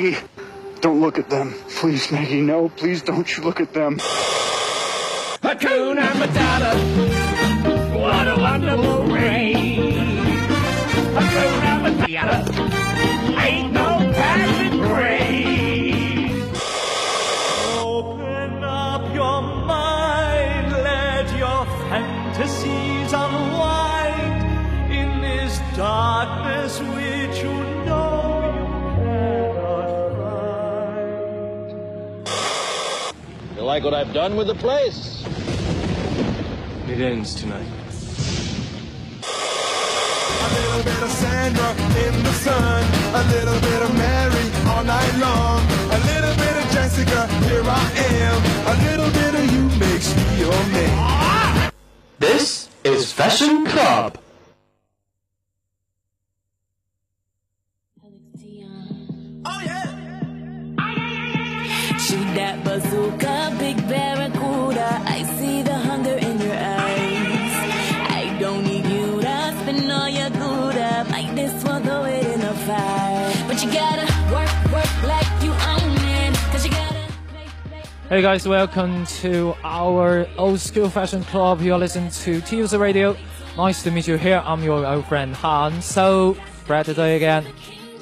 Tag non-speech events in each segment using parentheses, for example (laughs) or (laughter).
Maggie, don't look at them. Please, Maggie, no. Please don't you look at them. Hakuna Matata. What I've done with the place? It ends tonight. A little bit of Sandra in the sun, a little bit of Mary all night long, a little bit of Jessica, here I am, a little bit of you makes me your man. This is Fashion Club. Hey guys, welcome to our old school fashion club. You're listening to TUS Radio. Nice to meet you here. I'm your old friend Han. So, Brad today again.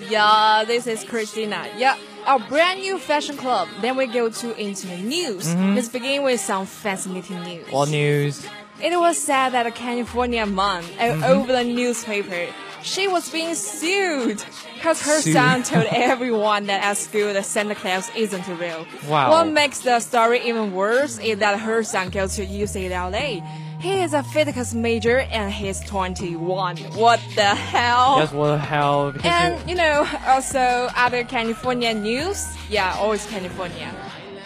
Yeah, this is Christina. Yeah, our brand new fashion club. Then we go to into the news. Mhm. Let's begin with some fascinating news. What news? It was said that a California mom uh, Mhm. over the newspaper, she was being sued because her son told everyone that at school that Santa Claus isn't real. Wow. What makes the story even worse is that her son goes to UCLA. He is a physics major and he's 21. What the hell? Yes, what the hell? And you- you know, also other California news. Yeah, always California.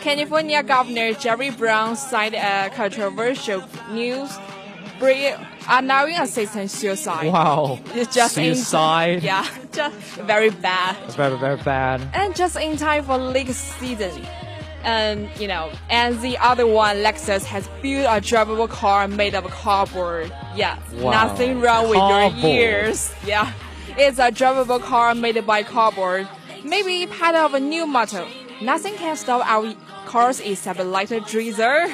California Governor Jerry Brown signed a controversial news. Bri- allowing assistant suicide. Wow. It's just in- Suicide? yeah, (laughs) just very bad. It's very, very bad. And just in time for league season. And you know, and the other one, Lexus has built a drivable car made of cardboard. Yeah, Wow. nothing wrong with Cardboard. your ears. Yeah, it's a drivable car made by cardboard. Maybe part of a new motto. Nothing can stop our cars except a lighter drizzle.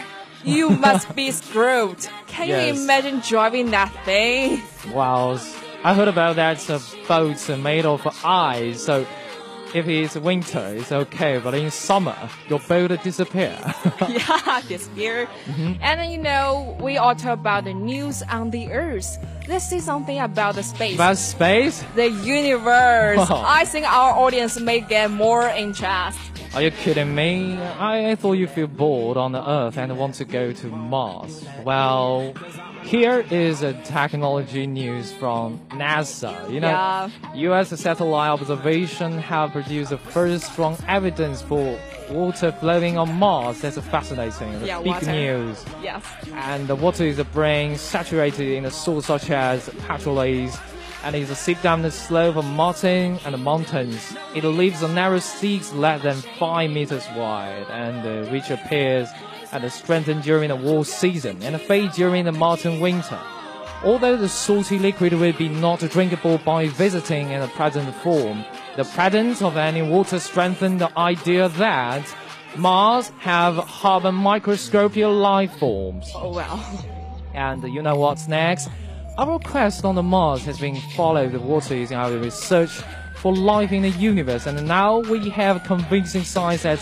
You must be screwed. Can Yes. you imagine driving that thing? Wow. I heard about that uh, boats are made of ice, so if it's winter, it's okay, but in summer, your boat will disappear. (laughs) (laughs) yeah, disappear. year. Mhm. And you know, we all talk about the news on the Earth. Let's say something about the space. About space? the universe. Wow. I think our audience may get more interest. Are you kidding me? I, I thought you feel bored on the Earth and want to go to Mars. Well, here is a technology news from NASA. You know, Yeah. U.S. satellite observation have produced the first strong evidence for water flowing on Mars. That's fascinating. That's Yeah, big water. news. Yes. And the water is a brine saturated in a source such as perchlorates and is a seep down the slope of mountain and the mountains. It leaves a narrow six less than five meters wide and uh, which appears and strengthened during the warm season and fade during the mountain winter. Although the salty liquid will be not drinkable by visiting in the present form, the presence of any water strengthened the idea that Mars have carbon microscopic life forms. Oh, well. And you know what's next? Our quest on the Mars has been followed the water using our research for life in the universe, and now we have convincing science that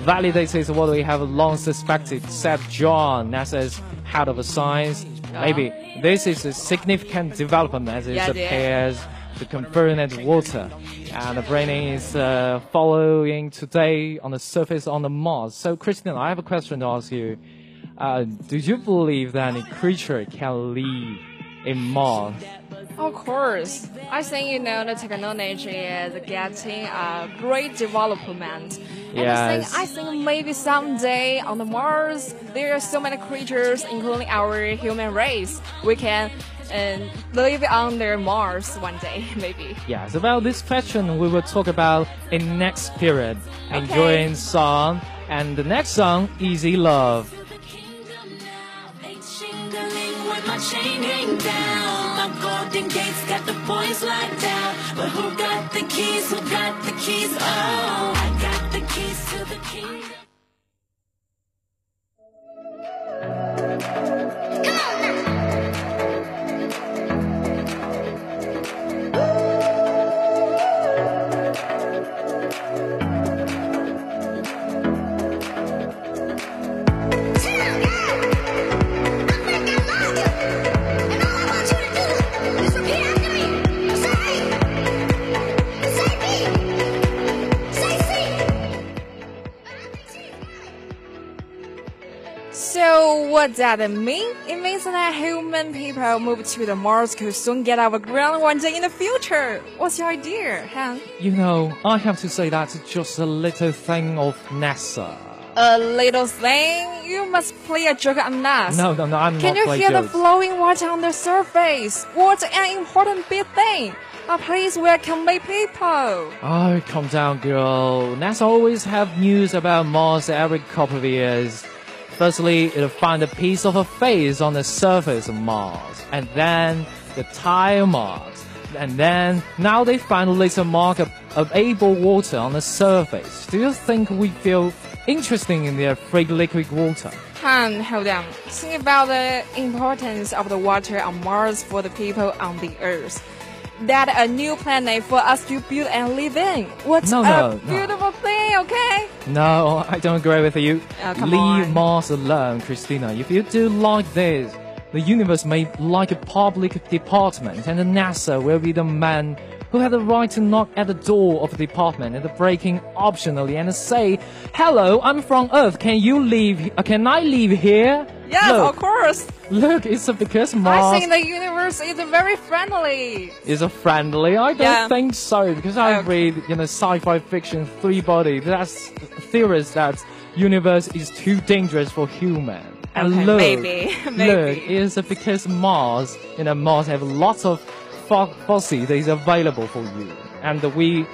validates what we have long suspected, said John, NASA's head of science. Maybe this is a significant development as it Yeah, appears to confirm that water and the brine is uh, following today on the surface on the Mars. So, Christian, I have a question to ask you. Uh, do you believe that any creature can live in Mars? Of course. I think, you know, the technology is getting a great development. And I think, I think maybe someday on the Mars, there are so many creatures, including our human race. We can uh, live on their Mars one day, (laughs) maybe. Yes, about this question we will talk about in next period. Enjoying song and the next song, Easy Love. with my chain hang down. My golden gates got the boys locked down. But who got the keys? Who got the keys? Oh, I got the keys to the kingdom. So what does it mean? It means that human people move to the Mars could soon get the ground one day in the future. What's your idea, Han? You know, I have to say that's just a little thing of NASA. A little thing? You must play a joke on us. No, no, no, I'm Can not you playing hear the flowing water on the surface? What an important big thing! A place where can meet people. Oh, calm down, girl. NASA always have news about Mars every couple of years. Firstly, it'll find a piece of a face on the surface of Mars, and then the tire marks, and then now they find a little mark of, of able water on the surface. Do you think we feel interesting in their free liquid water? Han, hold on. Think about the importance of the water on Mars for the people on the Earth. That a new planet for us to build and live in. What No, a no, no. beautiful thing, okay? No, I don't agree with you. Oh, Leave on. Mars alone, Christina. If you do like this, the universe may like a public department, and NASA will be the man who had the right to knock at the door of the department and break in optionally and say, "Hello, I'm from Earth. Can you leave? Uh, can I leave here?" Yes, look, of course. Look, it's because Mars. I think the universe is very friendly. is a friendly. I don't Yeah. think so because I Okay. read you know sci-fi fiction three body. That's theories that universe is too dangerous for human. And Okay, look, maybe, (laughs) maybe. look, it's because Mars, you know, Mars have lots of fo- that is available for you, and we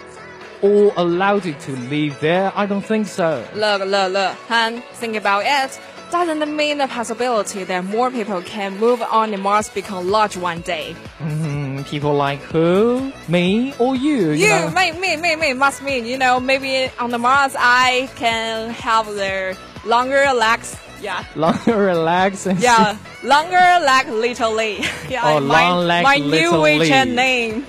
all allowed you to live there. I don't think so. Look, look, look. Han, think about it. Doesn't it mean the possibility that more people can move on the Mars become large one day? Mhm, people like who, me, or you? You, know? me, me, me, me, must mean, you know, maybe on the Mars I can have the longer legs. Yeah. (laughs) Longer relax and Yeah, longer leg literally. (laughs) yeah, Oh, my, long leg my new Little WeChat name.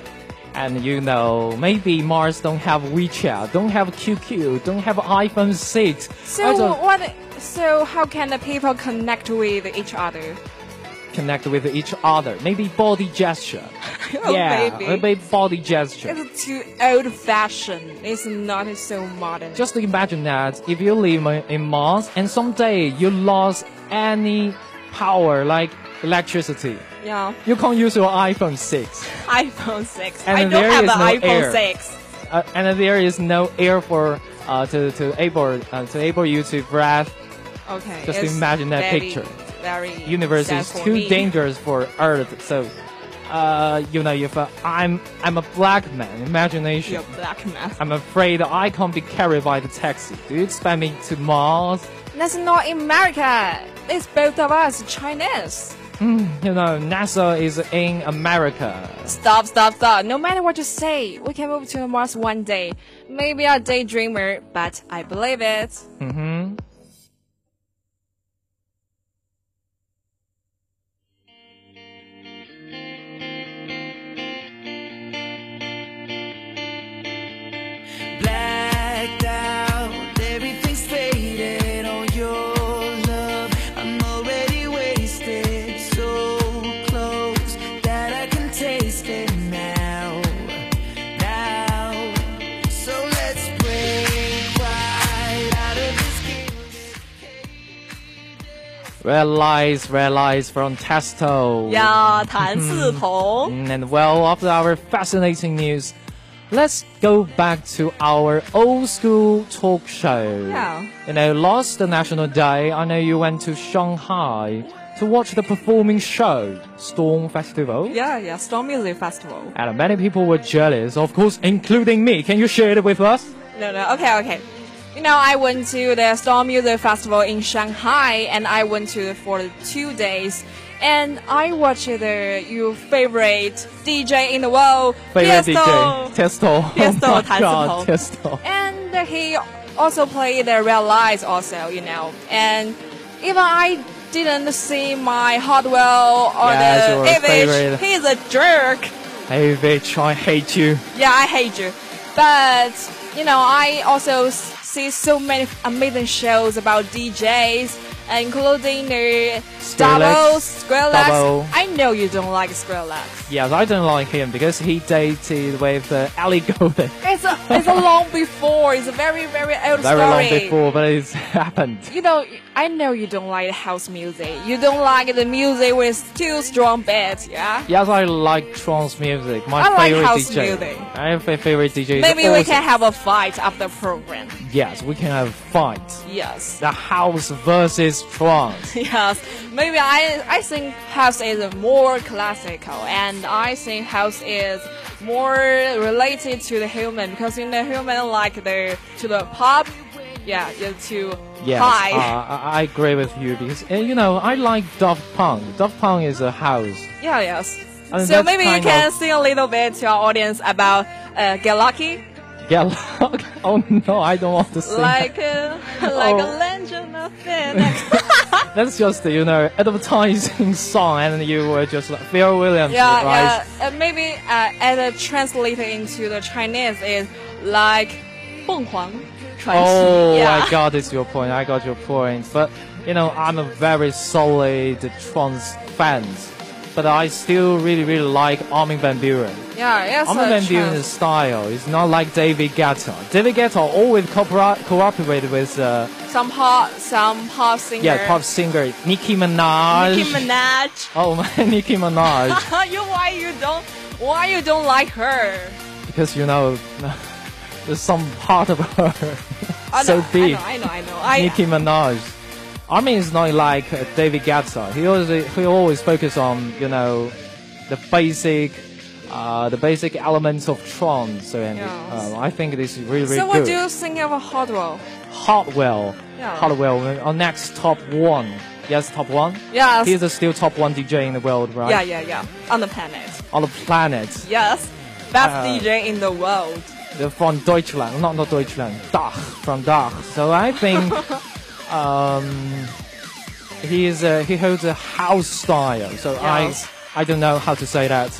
And you know, maybe Mars don't have WeChat, don't have QQ, don't have iPhone 6. So what? So how can the people connect with each other? Connect with each other. Maybe body gesture. (laughs) Oh, yeah, maybe. maybe body gesture. It's too old-fashioned. It's not so modern. Just imagine that if you live in Mars and someday you lost any power like electricity, yeah, you can't use your iPhone 6. (laughs) iPhone 6. And I don't have an no iPhone air. 6. Uh, and there is no air for uh, to to able uh, to able you to breathe. Okay. Just imagine that very, picture. Very universe is too me. dangerous for Earth. So, uh, you know, if uh, I'm I'm a black man, imagination. You're black man. I'm afraid I can't be carried by the taxi. Do you expect me to Mars? That's not America. It's both of us Chinese. Mm, you know, NASA is in America. Stop, stop, stop. No matter what you say, we can move to Mars one day. Maybe a daydreamer, but I believe it. Mm-hmm. Blacked Red lights, red lights from Tiesto. Yeah, Tan Sitong. and well, after our fascinating news, let's go back to our old school talk show. Yeah. You know, last National Day, I know you went to Shanghai to watch the performing show, Storm Festival. Yeah, yeah, Storm Music Festival. And many people were jealous, of course, including me. Can you share it with us? No, no, okay, okay. You know, I went to the Storm Music Festival in Shanghai, and I went to it for two days. And I watched the your favorite DJ in the world, Favorite Tiesto. DJ, Tiesto. (laughs) Tiesto, oh Tan God, Sitong. Tiesto. And he also played the Real Lies also, you know. And even I didn't see my Hardwell or your the Image, favorite. he's a jerk. Hey, bitch, I hate you. Yeah, I hate you. But, you know, I also see so many amazing shows about DJs, including uh, the Double, Skrillex. Double. I know you don't like Skrillex. Yes, I don't like him because he dated with uh, Ellie Goulding. (laughs) It's a, it's a long before. It's a very, very old Very story. long before, but it's (laughs) happened. You know, I know you don't like house music. You don't like the music with two strong beats, yeah? Yes, I like trance music. My I like favorite house DJ. music. I have a favorite DJ. Maybe we can have a fight after program. Yes, we can have a fight. Yes. The house versus trance. (laughs) Yes, maybe I I think house is more classical, and I think house is more related to the human because in the human like the to the pop, yeah, yeah, to Yes, high. uh, I I agree with you because uh, you know I like Daft Punk. Daft Punk is a house. yeah, yes. I mean, so maybe you can of- sing a little bit to our audience about uh, Get Lucky, Get? (laughs) Oh no, I don't want to sing. Like uh, (laughs) a, like oh. a legend of fan. (laughs) That's just you know advertising song, and you were just like Pharrell Williams, yeah, right? Yeah, uh, maybe uh, as translator into the Chinese is like 凤凰传奇. Oh, yeah. I got this your point. I got your point. But you know, I'm a very solid trans fan but I still really, really like Armin van Buuren. Yeah, yes. Armin van Buuren's style is not like David Guetta. David Guetta always coopera- cooperated with uh, some pop, some pop singer. yeah pop singer Nicki Minaj. Nicki Minaj. (laughs) Oh man, (laughs) Nicki Minaj. (laughs) you why you don't why you don't like her? because you know there's some part of her I so know, deep. I know, I know, I know. Nicki Minaj. Armin is not like uh, David Guetta. He always he always focus on you know the basic. Uh, the basic elements of trance, so and Yes. um, I think this is really, really so what do you think of Hardwell? Hotwell, Yeah. Hardwell, our next top one. Yes, top one. Yes. He's a still top one DJ in the world, right? Yeah, yeah, yeah. On the planet. On the planet. Yes. Best Uh, DJ in the world. From Deutschland, not not Deutschland, Dach, from Dach. So I think (laughs) um, he is a, he holds a house style. So Yes. I I don't know how to say that.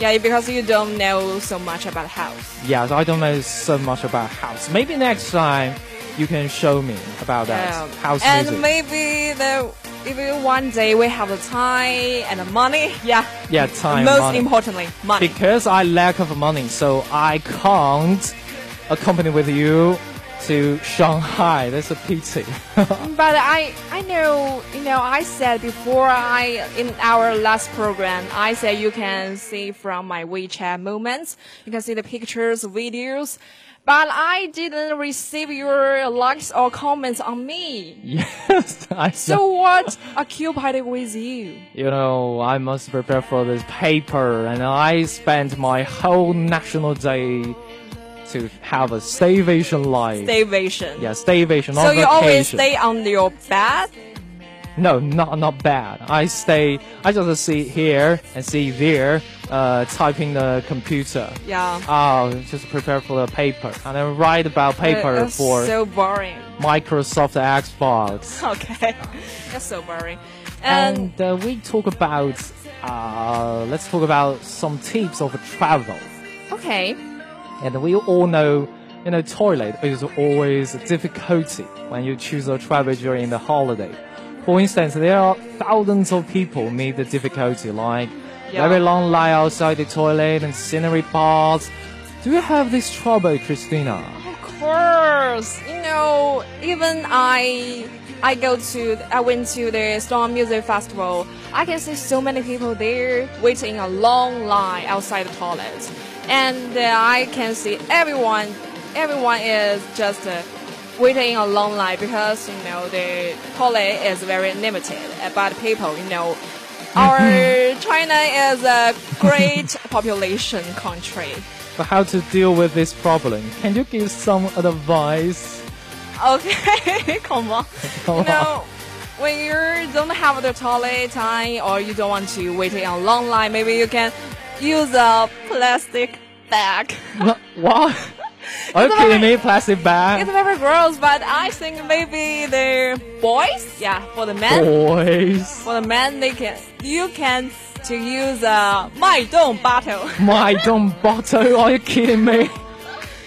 Yeah, because you don't know so much about house. Yes, I don't know so much about house. Maybe next time you can show me about that Yeah. house and music. maybe the if one day we have the time and the money, (laughs) yeah. yeah, time. Most money. importantly, money. Because I lack of money, so I can't accompany with you to Shanghai. That's a pity. (laughs) But I, I know, you know, I said before I in our last program, I said you can see from my WeChat moments, you can see the pictures, videos, but I didn't receive your likes or comments on me. yes, I So what occupied with you? You know, I must prepare for this paper, and I spent my whole national day to have a staycation life. Staycation. Yeah, staycation. So you always stay on your bed? No, not not bad. I stay. I just sit here and sit there, uh, typing the computer. Yeah. Oh, just prepare for the paper, and then write about paper Uh, for so boring. Microsoft Xbox. (laughs) Okay, that's so boring. And, And uh, we talk about. Uh, let's talk about some tips of travel. okay, And we all know, you know, toilet is always a difficulty when you choose a travel during the holiday. For instance, there are thousands of people meet the difficulty, like Yeah. very long line outside the toilet and scenery parts. Do you have this trouble, Christina? of course, you know, even I I go to, I went to the Storm Music Festival. I can see so many people there waiting a long line outside the toilet, and uh, I can see everyone, everyone is just uh, waiting a long line because you know the toilet is very limited. uh, But people, you know, our China is a great (laughs) population country. But how to deal with this problem? Can you give some advice? Okay, (laughs) come on. (laughs) Come you know, when you don't have the toilet time or you don't want to wait in a long line, maybe you can use a plastic bag. What? (laughs) Are you kidding me? Plastic bag? It's very gross, but I think maybe they're boys, yeah, for the men. Boys. For the men, they can. You can to use a my bottle. (laughs) my bottle? Are you kidding me?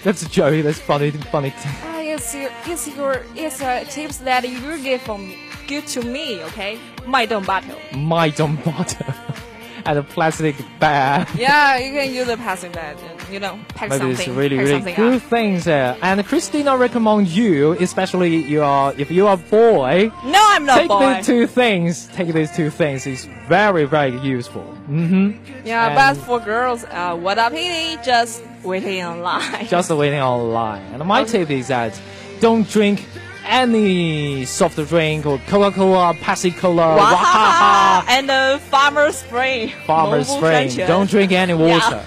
That's a joke. That's funny. Funny. Ah, it's your, it's your, it's a tips that you give from give to me. Okay, my dong bottle. My dong bottle. (laughs) And a plastic bag. (laughs) Yeah, you can use a plastic bag, and, you know, pack Maybe something, it's really, really something good up. things there. And Christina recommend you, especially you are, if you are a boy, No, I'm not take boy. these two things. Take these two things. It's very, very useful. Mm-hmm. Yeah, And- but for girls, uh, what a pity, just waiting online. just waiting online. And my (laughs) tip is that don't drink any soft drink or Coca Cola, Pepsi Cola, Wahaha, and Farmers' Farmer Spring. Farmer Spring. Don't drink any water. Yeah.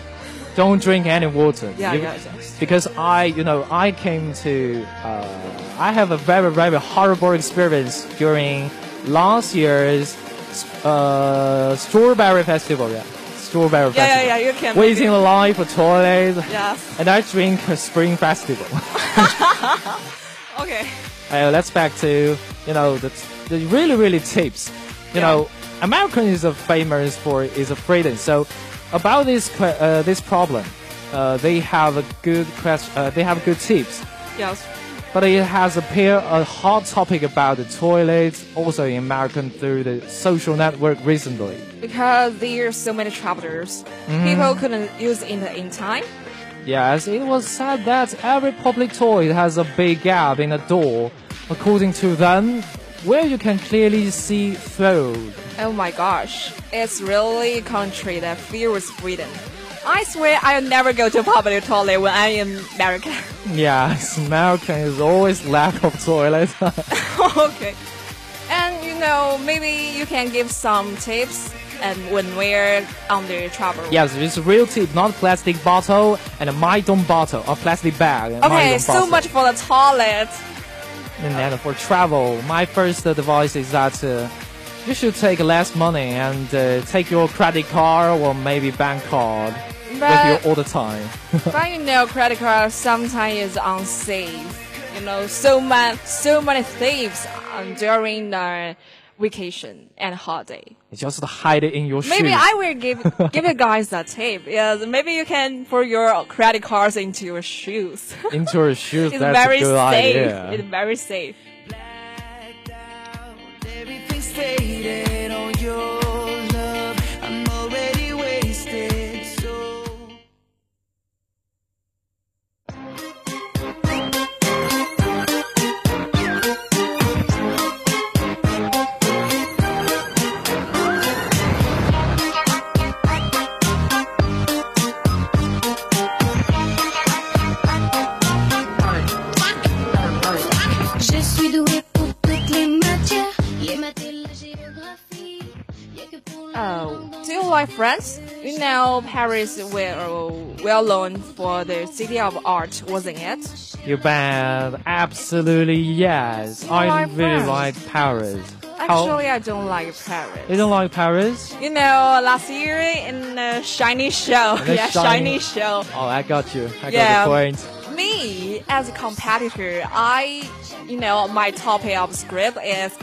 Don't drink any water. Yeah, you, yeah, because I, you know, I came to, uh, I have a very, very horrible experience during last year's uh, strawberry festival. Yeah strawberry yeah, festival. Yeah, yeah, you can. Waiting in line for toilets. Yes. And I drink a spring festival. (laughs) (laughs) okay. Uh, let's back to you know the, the really really tips. You know, American is a famous for is a freedom. So about this uh, this problem, uh, they have a good question. Uh, they have good tips. Yes. But it has appeared a hot topic about the toilets also in American through the social network recently. Because there are so many travelers, Mhm. people couldn't use it in time. Yes, it was said that every public toilet has a big gap in the door, according to them, where you can clearly see through. Oh my gosh, it's really a country that fears freedom. I swear I'll never go to public toilet when I'm in America. (laughs) Yes, American is always lack of toilet. (laughs) (laughs) okay. And you know, maybe you can give some tips and when we're on the travel. yes, it's real tip, not plastic bottle and a Maidon bottle or plastic bag. and Okay, so bottle. much for the toilet. And then for travel, my first advice is that uh, you should take less money and uh, take your credit card or maybe bank card with you all the time. (laughs) but you know, credit card sometimes is unsafe. You know, so much, so many thieves um, during the vacation and holiday. Just hide it in your shoes. Maybe I will give give you guys that tip. (laughs) Yes, maybe you can put your credit cards into your shoes. (laughs) into your shoes. it's That's very a good safe. idea. It's very safe. Know, Paris well uh, well known for the city of art, wasn't it? You bet. Absolutely yes. You I like really France? like Paris. How- Actually, I don't like Paris. you don't like Paris? You know, last year in the shiny show, The yeah, shiny- shiny show. Oh, I got you. I Yeah. got the point. Me as a competitor, I, you know, my topic of script is.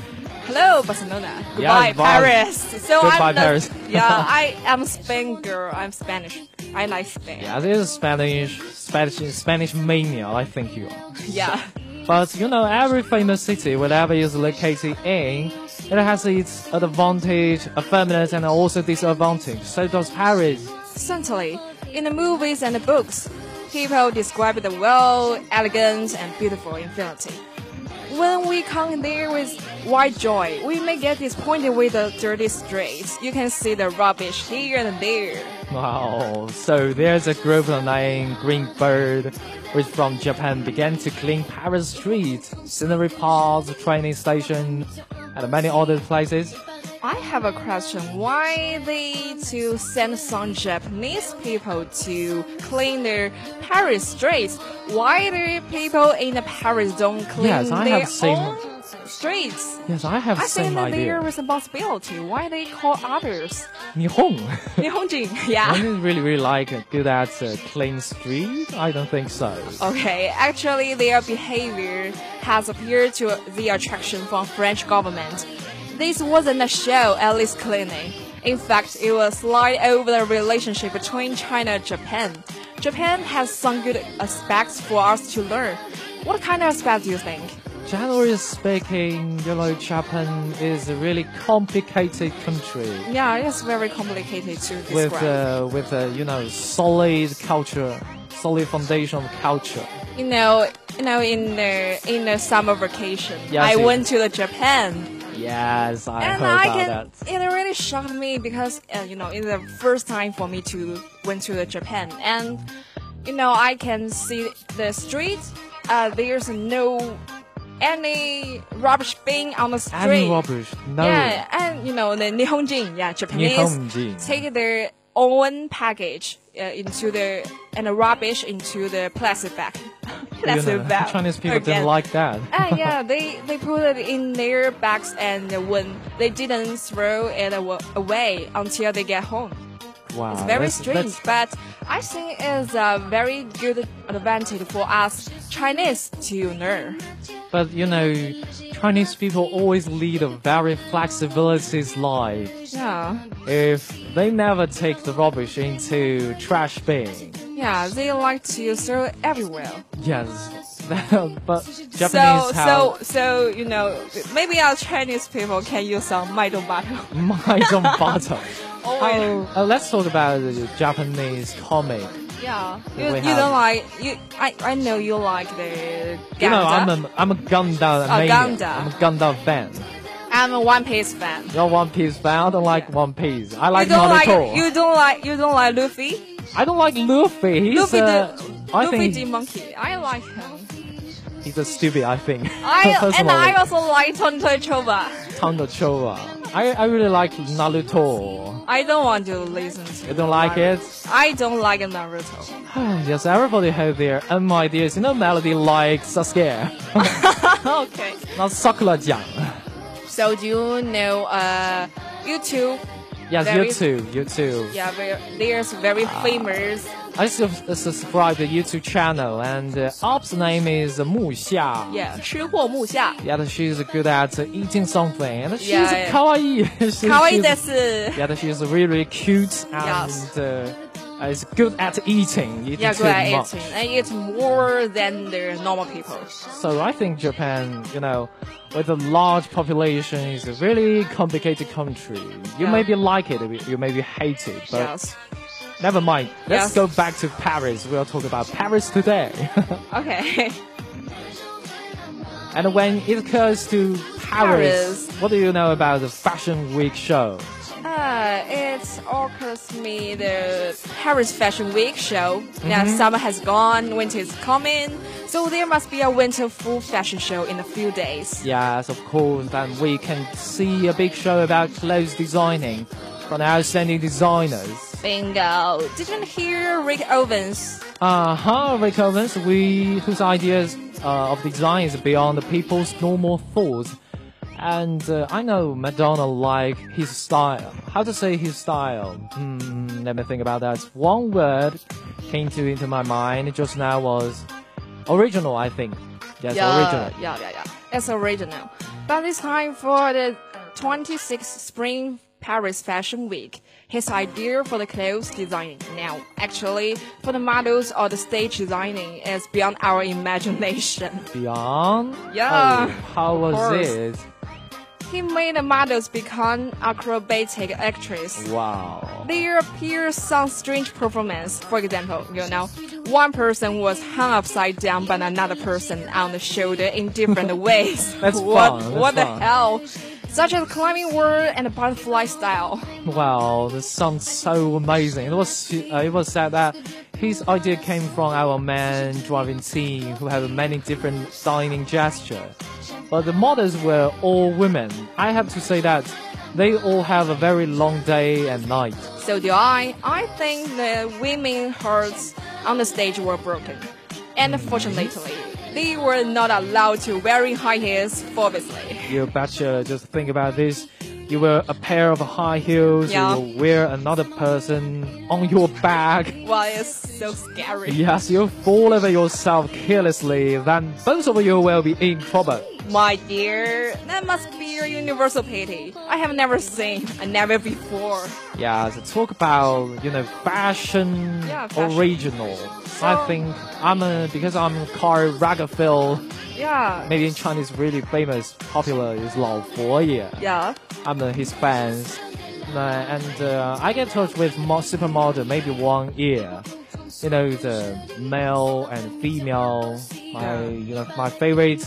Hello, Barcelona. Goodbye, Yeah. Paris. So Goodbye, I'm the- Paris. (laughs) yeah, I am Spain girl. I'm Spanish. I like Spain. Yeah, this is Spanish, Spanish, Spanish mania. I think you are. Yeah. But you know, every famous city, whatever is located in, it has its advantage, affirmative, and also disadvantage. So does Paris. Certainly, in the movies and the books, people describe the well, elegant, and beautiful infinity. When we come there with Why joy? We may get disappointed with the dirty streets. You can see the rubbish here and there. Wow. So there's a group named Green Bird, which from Japan began to clean Paris streets, scenery parks, training station, and many other places. I have a question. Why they to send some Japanese people to clean their Paris streets? Why the people in the Paris don't clean Yes, I their have seen- own streets? Yes, I have I same think that idea. their responsibility. Why they call others? Nihon. (laughs) Nihonjin, (laughs) yeah. I didn't really, really like uh, good at uh, clean street. I don't think so. Okay, actually their behavior has appeared to the attraction from French government. This wasn't a show, at least cleaning. In fact, it was slide over the relationship between China and Japan. Japan has some good aspects for us to learn. What kind of aspects do you think? Generally speaking, you know, Japan is a really complicated country Yeah, it's very complicated to describe. with, uh, with uh, you know, solid culture, solid foundation of culture. you know, you know, in the in the summer vacation, Yes, I went to the Japan. Yes, I and heard I about can, that. it really shocked me because uh, you know it's the first time for me to went to the Japan, and you know I can see the street. Uh, there's no any rubbish bin on the street. Any rubbish? No. Yeah, and you know the Nihonjin, yeah, Japanese Nihonjin. take their own package uh, into the and the rubbish into the plastic bag. (laughs) You know, bag. Chinese people again. didn't like that. Ah, (laughs) yeah, they they put it in their bags and when they didn't throw it away until they get home. Wow, It's very that's- strange, that's- but I think it's a very good advantage for us Chinese to learn. But you know, Chinese people always lead a very flexibility life. Yeah, If they never take the rubbish into trash bin, yeah, they like to throw it everywhere. yes, (laughs) but Japanese so, have so, so you know, maybe our Chinese people can use some Maido butter. minds on bottom. Oh, uh, let's talk about the Japanese comic. Yeah, you, you have- don't like you. I I know you like the. You know, I'm a I'm a Gundam Oh. Gundam. I'm a Gundam fan. I'm a One Piece fan. You're One Piece fan. I don't like One Piece. I like you don't Naruto. like you don't like you don't like Luffy. I don't like Luffy. He's Luffy uh, the I Luffy the monkey. I like him. he's a stupid. I think. I (laughs) and I also like Tonto Choba. Tando Chowa. I, I really like Naruto. I don't want to listen to. You don't like it? I don't like Naruto. (sighs) yes, everybody have their own ideas. You know, Melody likes Sasuke. (laughs) okay. (laughs) Not Sakura 讲. So do you know uh YouTube? Yes, Very- YouTube, too. You too. Yeah, very, there's very famous. I sub- subscribe the YouTube channel, and uh, Op's name is Mu Xia. Yeah, 吃货木下。 Yeah, that she's good at uh, eating something, and she's Yeah, yeah. kawaii. (laughs) She's- 可愛い she's- です。 Yeah, that she's really, really cute and Yes. uh, is good at eating. eating Yeah, too good at much. eating. I eat more than the normal people. So I think Japan, you know, with a large population, is a really complicated country. You Yeah. maybe like it, you maybe hate it, but Yes. never mind. Let's go back to Paris. We'll talk about Paris today. (laughs) Okay. and when it comes to Paris, Paris. what do you know about the Fashion Week show? Uh, it occurs me the Paris Fashion Week show. Now Mhm. summer has gone, winter is coming, so there must be a winter full fashion show in a few days. Yes, of course. Then we can see a big show about clothes designing from outstanding designers. Bingo! Didn't hear Rick Owens? Uh huh, Rick Owens, we whose ideas uh, of design is beyond the people's normal thoughts. And uh, I know Madonna like his style. How to say his style? Hmm, let me think about that. One word came to into my mind just now was original. I think. Yes, yeah, original. Yeah, yeah, yeah. It's original. But this time for the 26th Spring Paris Fashion Week, his idea for the clothes designing now, actually, for the models or the stage designing is beyond our imagination. (laughs) Beyond. Yeah, Oh, how was it? he made the models become acrobatic actresses. Wow. There appears some strange performance. For example, you know, one person was hung upside down by another person on the shoulder in different (laughs) ways. That's what, fun, What that's the fun. hell? Such as climbing wall and butterfly style. Wow, this sounds so amazing. It was uh, it was said that his idea came from our man driving team who have many different dining gestures. But the models were all women. I have to say that they all have a very long day and night. So do I. I think the women hearts on the stage were broken. And fortunately, they were not allowed to wear high heels, obviously. You betcha just think about this. You wear a pair of high heels, Yeah. you will wear another person on your back. Well, it's so scary. Yes, you fall over yourself carelessly, then both of you will be in trouble. My dear, that must be your universal pity. I have never seen, I never before. Yeah, so talk about you know fashion, Yeah, fashion. original. I think I'm a because I'm Karl Lagerfeld. Yeah. Maybe in Chinese, really famous, popular is Lao Foye. Yeah. I'm uh, his fans, uh, and uh, I get touch with mo- supermodel maybe one year. You know the male and female. My you know my favorite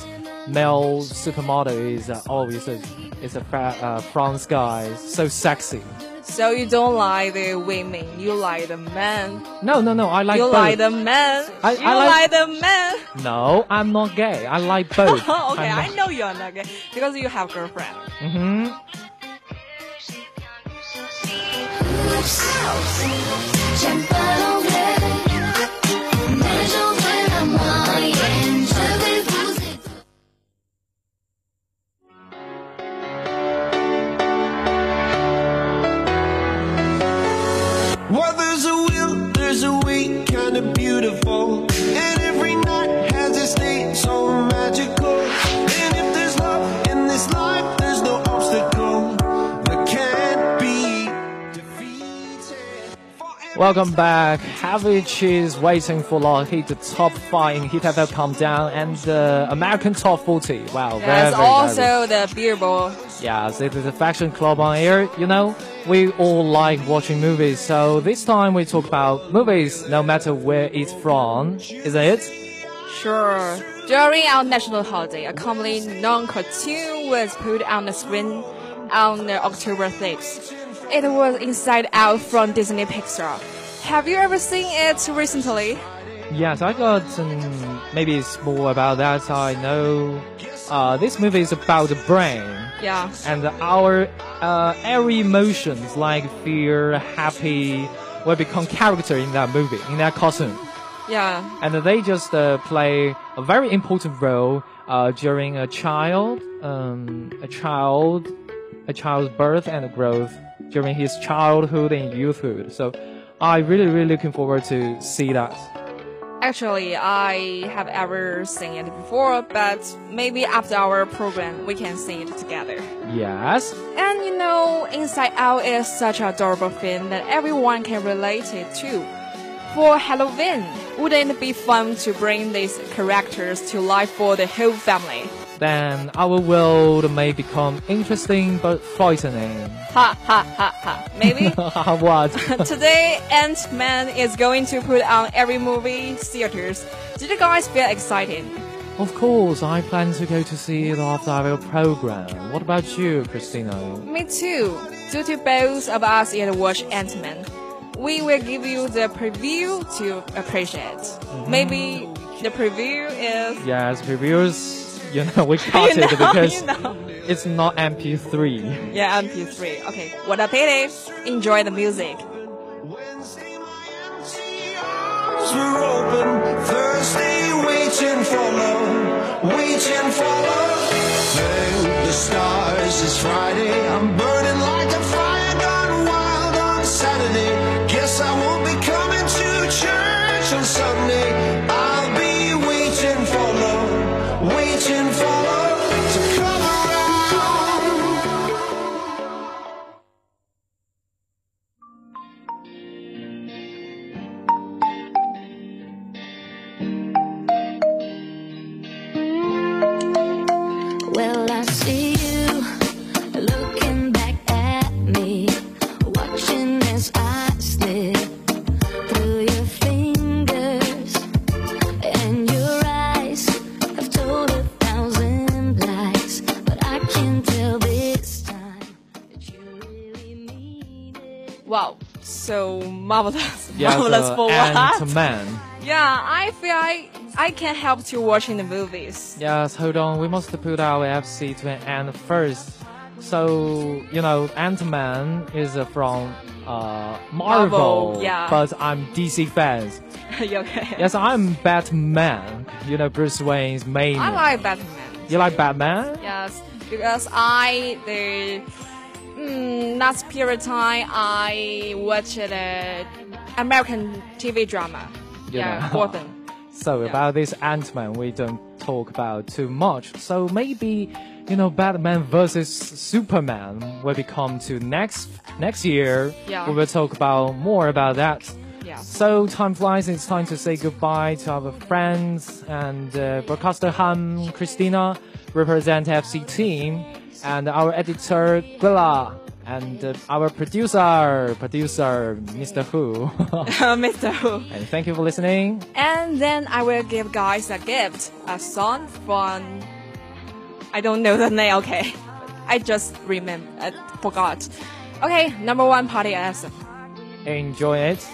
male supermodel is uh, always a, is a fra- uh, France guy, so sexy. So you don't like the women, you like the men. No, no, no. I like you both. like the men. I- you I like- like the men. No, I'm not gay. I like (laughs) both. okay, I'm I know you're not gay because you have girlfriend. Mhm. J'aime pas Welcome back. Havage is waiting for our hit the top five in Hit FM Countdown and the American Top 40. Wow, very, There's very, also the Billboard. Yes, it is a fashion club on air. You know, we all like watching movies, so this time we talk about movies no matter where it's from, isn't it? Sure. During our national holiday, a comedy non-cartoon was put on the screen on October 6th. It was Inside Out from Disney Pixar. Have you ever seen it recently? Yes, I got um, maybe it's more about that. I know uh, this movie is about the brain. Yeah. And our uh, every emotions like fear, happy, will become character in that movie, in that costume. Yeah. And they just uh, play a very important role uh, during a child, um, a child, a child's birth and growth during his childhood and youthhood. So I really, really looking forward to see that. Actually, I have ever seen it before, but maybe after our program we can sing it together. Yes. And you know, Inside Out is such an adorable film that everyone can relate it to. For Halloween, wouldn't it be fun to bring these characters to life for the whole family? Then our world may become interesting but frightening. Ha ha ha ha. Maybe? (laughs) what? (laughs) Today, Ant-Man is going to put on every movie theaters. Did you guys feel excited? Of course, I plan to go to see it after our program. What about you, Christina? Me too. Due to both of us yet watch Ant-Man, we will give you the preview to appreciate. Mm-hmm. Maybe the preview is Yes, reviews. You know, we cut (laughs) You it because you know. it's not MP3. yeah MP3. Okay, what a pity. Enjoy the music. Arms were open, thirsty, waiting for love, waiting for love. Thank the stars, it's Friday. I'm burning I see you looking back at me, watching as I slip through your fingers, and your eyes have told a thousand lies, but I can tell this time. Wow, so marvelous, yeah, (laughs) marvelous for and what? man. Yeah, I feel I I can't help to watching the movies. Yes, hold on. We must put our FC to an end first. So, you know, Ant-Man is uh, from uh, Marvel, Marvel, yeah. but I'm DC fans. (laughs) You okay? Yes, I'm Batman. You know, Bruce Wayne's main. I like Batman. You like Batman? Yes, because I the mm, last period time I watched a American TV drama. Yeah, know. Gotham. (laughs) So about this Ant-Man, we don't talk about too much. So maybe, you know, Batman versus Superman will become to next next year. Yeah. We will talk about more about that. Yeah. So time flies. It's time to say goodbye to our friends and uh, broadcaster Han Christina represent FC team and our editor Gwila and uh, our producer, producer Mr. Who. (laughs) (laughs) Mr. Who. And thank you for listening. And then I will give guys a gift, a song from. I don't know the name. Okay, I just remember, I forgot. Okay, number one party anthem. Enjoy it.